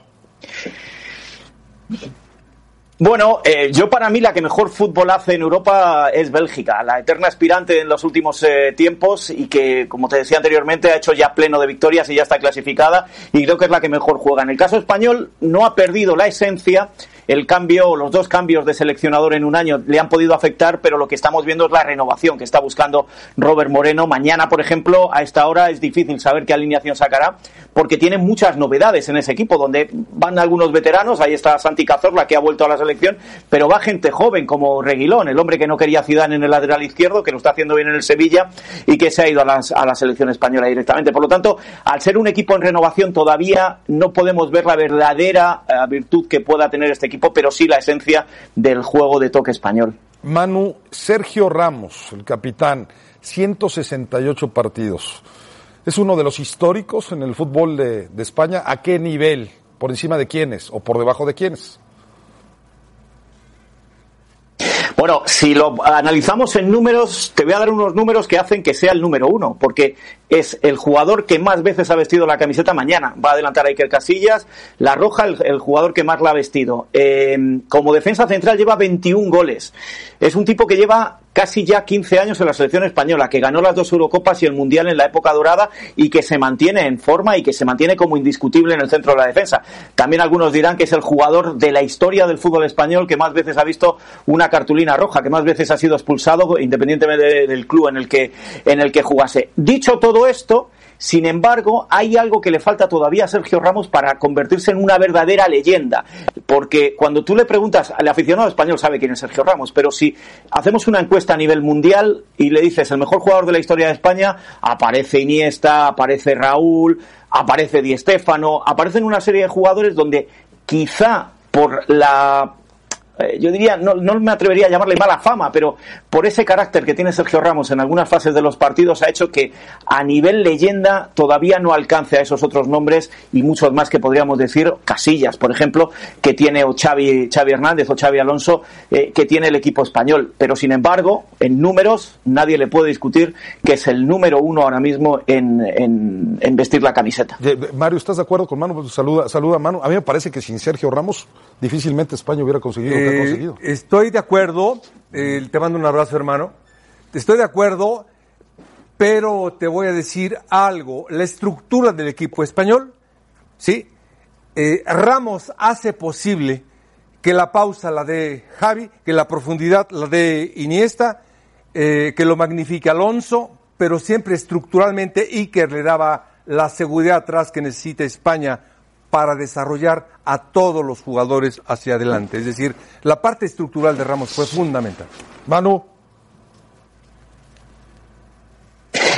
Bueno, eh, yo para mí la que mejor fútbol hace en Europa es Bélgica, la eterna aspirante en los últimos eh, tiempos y que, como te decía anteriormente, ha hecho ya pleno de victorias y ya está clasificada y creo que es la que mejor juega. En el caso español no ha perdido la esencia, el cambio, los dos cambios de seleccionador en un año le han podido afectar, pero lo que estamos viendo es la renovación que está buscando Robert Moreno. Mañana, por ejemplo, a esta hora es difícil saber qué alineación sacará porque tiene muchas novedades en ese equipo donde van algunos veteranos, ahí está Santi Cazorla que ha vuelto a la selección, pero va gente joven como Reguilón, el hombre que no quería Zidane en el lateral izquierdo, que lo está haciendo bien en el Sevilla y que se ha ido a, a la selección española directamente. Por lo tanto, al ser un equipo en renovación todavía no podemos ver la verdadera eh, virtud que pueda tener este equipo, pero sí la esencia del juego de toque español. Manu, Sergio Ramos, el capitán, 168 partidos. Es uno de los históricos en el fútbol de, de España. ¿A qué nivel? ¿Por encima de quiénes o por debajo de quiénes? Bueno, si lo analizamos en números, te voy a dar unos números que hacen que sea el número uno, porque es el jugador que más veces ha vestido la camiseta mañana. Va a adelantar a Iker Casillas, la roja, el, el jugador que más la ha vestido. Eh, como defensa central lleva 21 goles. Es un tipo que lleva casi ya 15 años en la selección española, que ganó las dos Eurocopas y el Mundial en la época dorada y que se mantiene en forma y que se mantiene como indiscutible en el centro de la defensa. También algunos dirán que es el jugador de la historia del fútbol español que más veces ha visto una cartulina roja, que más veces ha sido expulsado independientemente de- del club en el que en el que jugase. Dicho todo esto, sin embargo, hay algo que le falta todavía a Sergio Ramos para convertirse en una verdadera leyenda. Porque cuando tú le preguntas, al aficionado español sabe quién es Sergio Ramos, pero si hacemos una encuesta a nivel mundial y le dices el mejor jugador de la historia de España, aparece Iniesta, aparece Raúl, aparece Di Stéfano, aparecen una serie de jugadores donde quizá por la eh, yo diría, no, no me atrevería a llamarle mala fama, pero por ese carácter que tiene Sergio Ramos en algunas fases de los partidos ha hecho que a nivel leyenda todavía no alcance a esos otros nombres y muchos más que podríamos decir, Casillas, por ejemplo, que tiene o Xavi, Xavi Hernández o Xavi Alonso, eh, que tiene el equipo español. Pero sin embargo, en números, nadie le puede discutir que es el número uno ahora mismo en, vestir la camiseta. Mario, ¿estás de acuerdo con Manu? Pues saluda, saluda Manu. A mí me parece que sin Sergio Ramos difícilmente España hubiera conseguido lo que ha Eh, conseguido. Estoy de acuerdo, eh, te mando un abrazo hermano, estoy de acuerdo, pero te voy a decir algo, la estructura del equipo español, ¿sí? Eh, Ramos hace posible que la pausa la dé Javi, que la profundidad la dé Iniesta, eh, que lo magnifique Alonso, pero siempre estructuralmente Iker le daba la seguridad atrás que necesita España para desarrollar a todos los jugadores hacia adelante. Es decir, la parte estructural de Ramos fue fundamental. Manu.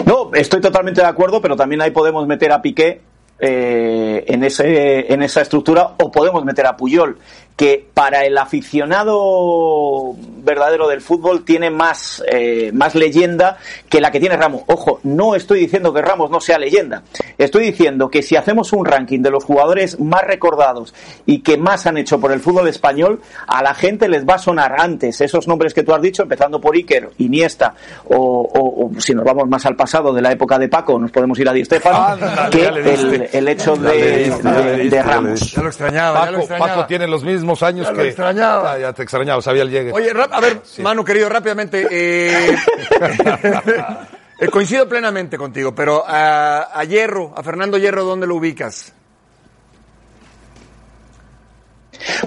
No, estoy totalmente de acuerdo, pero también ahí podemos meter a Piqué eh, en, ese, en esa estructura o podemos meter a Puyol, que para el aficionado verdadero del fútbol tiene más, eh, más leyenda que la que tiene Ramos. Ojo, no estoy diciendo que Ramos no sea leyenda, estoy diciendo que si hacemos un ranking de los jugadores más recordados y que más han hecho por el fútbol español, a la gente les va a sonar antes esos nombres que tú has dicho, empezando por Iker, Iniesta, o, o- o si nos vamos más al pasado de la época de Paco, nos podemos ir a Di Stéfano, Ándale, que el, el hecho de, Ramos. Ya lo extrañaba, ya lo Paco, extrañaba. Paco tiene los mismos años Ya lo que. extrañaba. Ya te extrañaba, sabía el llegue. Oye, a ver, Manu querido, rápidamente. eh, eh, coincido plenamente contigo, pero a, a Hierro, a Fernando Hierro, ¿dónde lo ubicas?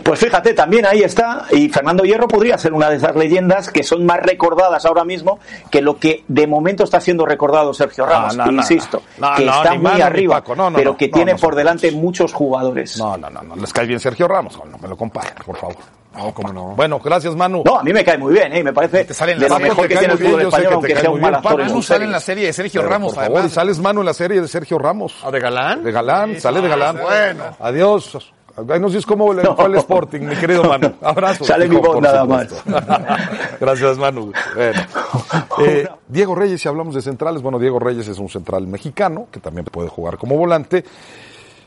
Pues fíjate, también ahí está, y Fernando Hierro podría ser una de esas leyendas que son más recordadas ahora mismo que lo que de momento está siendo recordado Sergio Ramos, no, no, insisto, no. No, que no, está muy Manu ni arriba, Paco, no, no, pero que no, tiene no por delante muchos jugadores. No, no, no, no. Les cae bien Sergio Ramos. No me lo comparen, por favor. No, cómo no. Bueno, gracias, Manu. No, a mí me cae muy bien, ¿eh? me parece Te sale en de la lo mejor te que tiene el fútbol español, aunque sea un mal actor Manu su sale en la serie de Sergio Pero, Ramos, por favor, y sales Manu en la serie de Sergio Ramos. ¿Ah, de Galán? De Galán, sale de Galán. Bueno. Adiós. Ahí nos dices cómo le fue el Sporting, mi querido Manu. Abrazo. Sale mi voz nada supuesto. Gracias, Manu. Bueno. Eh, Diego Reyes, si hablamos de centrales, bueno, Diego Reyes es un central mexicano que también puede jugar como volante.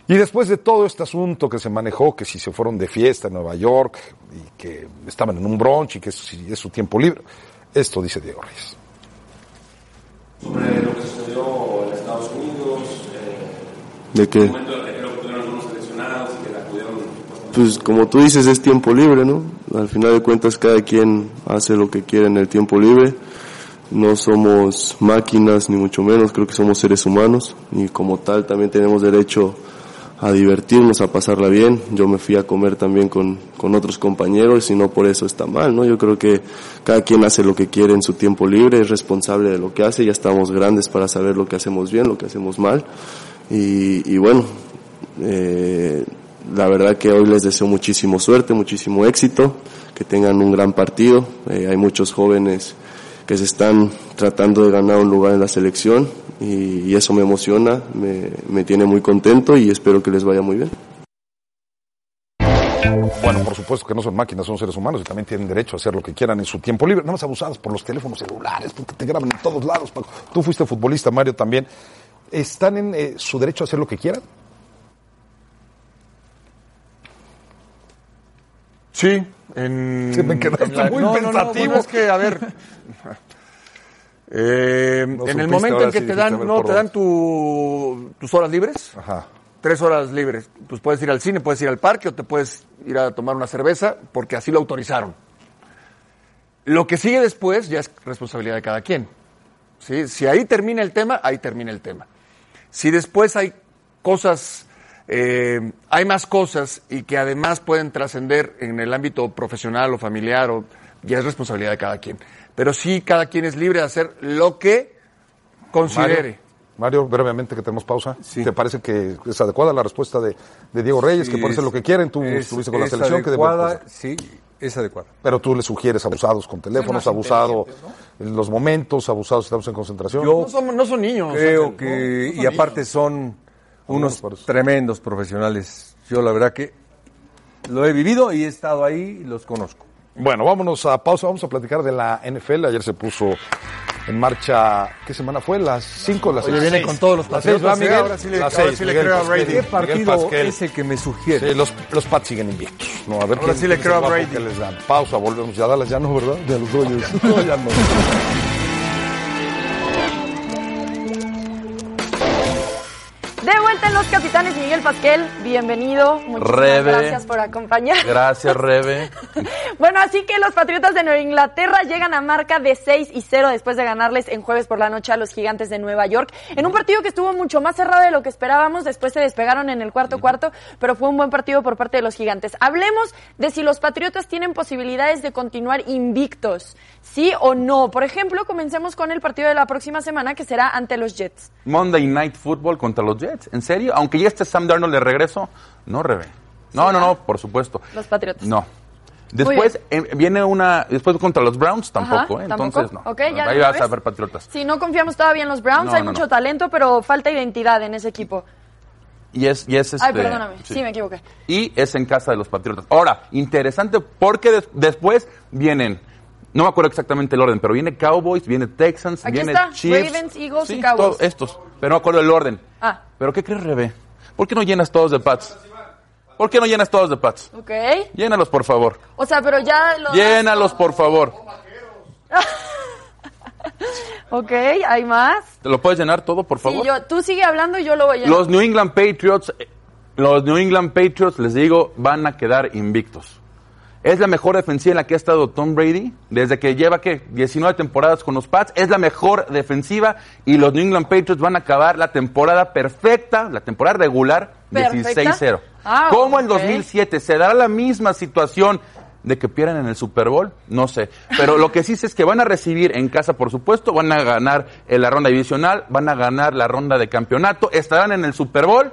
Y después de todo este asunto que se manejó, que si se fueron de fiesta en Nueva York y que estaban en un brunch y que es su tiempo libre, esto dice Diego Reyes. sobre lo que sucedió en Estados Unidos, eh, ¿De qué? el momento en el que creo que tuvieron algunos seleccionados y que la pudieron Pues como tú dices, es tiempo libre, ¿no? Al final de cuentas, cada quien hace lo que quiere en el tiempo libre. No somos máquinas, ni mucho menos, creo que somos seres humanos y como tal también tenemos derecho a divertirnos, a pasarla bien. Yo me fui a comer también con, con otros compañeros y no por eso está mal, ¿no? Yo creo que cada quien hace lo que quiere en su tiempo libre, es responsable de lo que hace, ya estamos grandes para saber lo que hacemos bien, lo que hacemos mal. Y, y bueno, eh, la verdad que hoy les deseo muchísimo suerte, muchísimo éxito, que tengan un gran partido. Eh, hay muchos jóvenes que se están tratando de ganar un lugar en la selección y, eso me emociona, me, me tiene muy contento y espero que les vaya muy bien. Bueno, por supuesto que no son máquinas, son seres humanos y también tienen derecho a hacer lo que quieran en su tiempo libre. No más abusados por los teléfonos celulares, porque te graban en todos lados. Paco. Tú fuiste futbolista, Mario, también. ¿Están en eh, su derecho a hacer lo que quieran? Sí, en... Sí, me quedaste en la- muy no, no, no, pensativo. bueno, es que, a ver... eh, en supiste, el momento en que sí te dan, no, te dan tu, tus horas libres, Ajá. tres horas libres. Pues puedes ir al cine, puedes ir al parque o te puedes ir a tomar una cerveza porque así lo autorizaron. Lo que sigue después ya es responsabilidad de cada quien. ¿sí? Si ahí termina el tema, ahí termina el tema. Si después hay cosas, eh, hay más cosas y que además pueden trascender en el ámbito profesional o familiar, o, ya es responsabilidad de cada quien. Pero sí, cada quien es libre de hacer lo que considere. Mario, Mario, brevemente que tenemos pausa. ¿Te parece que es adecuada la respuesta de, de Diego Reyes, que puede ser lo que quieren? Tú es- estuviste con la selección. que adecuada, debe- sí, es adecuada. pero tú le sugieres abusados con teléfonos, abusado en los momentos, abusados si estamos en concentración. Yo No son, no son niños. creo que, no, no son y aparte niños. son unos tremendos profesionales. Yo la verdad que lo he vivido y he estado ahí y los conozco. Bueno, vámonos a pausa, vamos a platicar de la NFL. Ayer se puso en marcha, ¿qué semana fue? Las 5, las 6. Oye, viene con todos los Las seis, Patriotas, ¿va, Miguel? ahora sí le- Las ahora seis, sí le creo a Pasquel, Brady. ¿Qué partido es el que me sugiere? Sí, los, los Pats siguen invictos. No, a ver Ahora quién- sí le creo a Brady. les dan. Pausa, volvemos. Ya Dallas ya no, ¿verdad? De los Dodgers. No, ya no. Miguel Pasquel, bienvenido. Muchísimas Rebe. gracias por acompañar. Gracias, Rebe. Bueno, así que los Patriotas de Nueva Inglaterra llegan a marca de 6 y 0 después de ganarles en jueves por la noche a los Gigantes de Nueva York. En un partido que estuvo mucho más cerrado de lo que esperábamos, después se despegaron en el cuarto cuarto, pero fue un buen partido por parte de los Gigantes. Hablemos de si los Patriotas tienen posibilidades de continuar invictos, sí o no. Por ejemplo, comencemos con el partido de la próxima semana que será ante los Jets. Monday Night Football contra los Jets. ¿En serio? Aunque ya esté Sam Darnold de regreso, no, Rebe. No, no, no, por supuesto. Los Patriotas. No. Después eh, viene una. Después contra los Browns, tampoco, Ajá, ¿eh? ¿tampoco? Entonces, no. Ok, ya Ahí vas a ver Patriotas. Si no confiamos todavía en los Browns, No, hay no, mucho talento, pero falta identidad en ese equipo. Y es, y es este. Ay, perdóname, sí. me equivoqué. Y es en casa de los Patriotas. Ahora, interesante porque des- después vienen. No me acuerdo exactamente el orden, pero viene Cowboys, viene Texans, Aquí viene está, Chiefs. Ravens, Eagles Sí, y Cowboys. estos. Pero no me acuerdo el orden. Ah, ¿Pero qué crees, Rebe? ¿Por qué no llenas todos de Pats? ¿Por qué no llenas todos de Pats? ok. Llénalos, por favor. O sea, pero ya lo... Llénalos, por favor. Ok, ¿hay más? ¿Te lo puedes llenar todo, por Sí, favor? yo, tú sigue hablando y yo lo voy a llenar. Los New England Patriots, eh, los New England Patriots, les digo, van a quedar invictos. Es la mejor defensiva en la que ha estado Tom Brady desde que lleva, ¿qué? 19 temporadas con los Pats. Es la mejor defensiva y los New England Patriots van a acabar la temporada perfecta, la temporada regular, de ¿Perfecta? 16-0. Ah, ¿Cómo en ok. 2007 se dará la misma situación de que pierdan en el Super Bowl? No sé. Pero lo que sí sé es que van a recibir en casa, por supuesto, van a ganar en la ronda divisional, van a ganar la ronda de campeonato, estarán en el Super Bowl.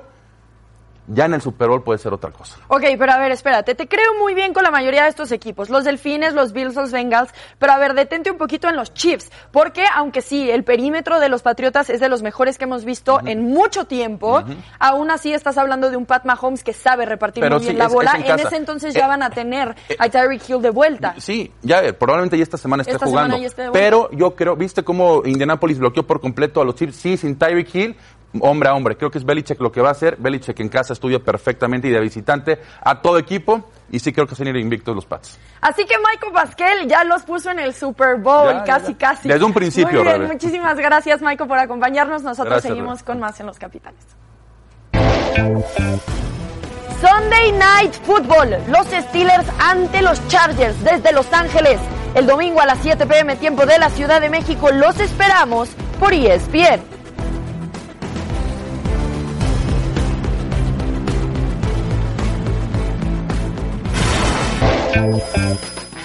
Ya en el Super Bowl puede ser otra cosa. Ok, pero a ver, espérate, te creo muy bien con la mayoría de estos equipos, los Delfines, los Bills, los Bengals, pero a ver, detente un poquito en los Chiefs, porque aunque sí, el perímetro de los Patriotas es de los mejores que hemos visto en mucho tiempo, aún así estás hablando de un Pat Mahomes que sabe repartir Pero muy bien la es- es bola, en ese entonces Eh, ya van a tener a Tyreek Hill de vuelta. Sí, ya eh, probablemente ya esta semana esté Esta semana jugando. ya esté pero yo creo, ¿viste cómo Indianapolis bloqueó por completo a los Chiefs? Sí, sin Tyreek Hill, hombre a hombre. Creo que es Belichick lo que va a hacer. Belichick en casa estudia perfectamente y de visitante a todo equipo. Y sí creo que se van a ir invictos los Pats. Así que Michael Pasquel ya los puso en el Super Bowl, Ya, casi, ya. casi. Desde un principio, Muy bien, muchísimas gracias, Michael, por acompañarnos. Nosotros Gracias, seguimos con más en Los Capitanes. Sunday Night Football, los Steelers ante los Chargers desde Los Ángeles. El domingo a las 7 pm tiempo de la Ciudad de México los esperamos por ESPN.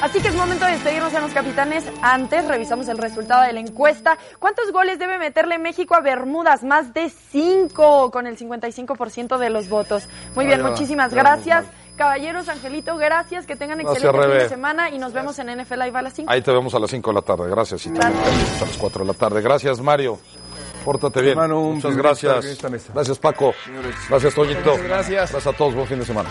Así que es momento de despedirnos a los capitanes. Antes revisamos el resultado de la encuesta. ¿Cuántos goles debe meterle México a Bermudas? Más de 5 con el 55% de los votos. Muy bien, va, muchísimas gracias. Caballeros, Angelito, gracias. Que tengan Gracias, excelente fin de semana y nos vemos en NFL Live a las 5. Ahí te vemos a las 5 de la tarde. Gracias. Y también a las 4 de la tarde. Gracias, Mario. Pórtate bien. Hermano, un Muchas gracias. Gracias, Paco. Gracias, Toñito. Gracias. Gracias a todos. Buen fin de semana.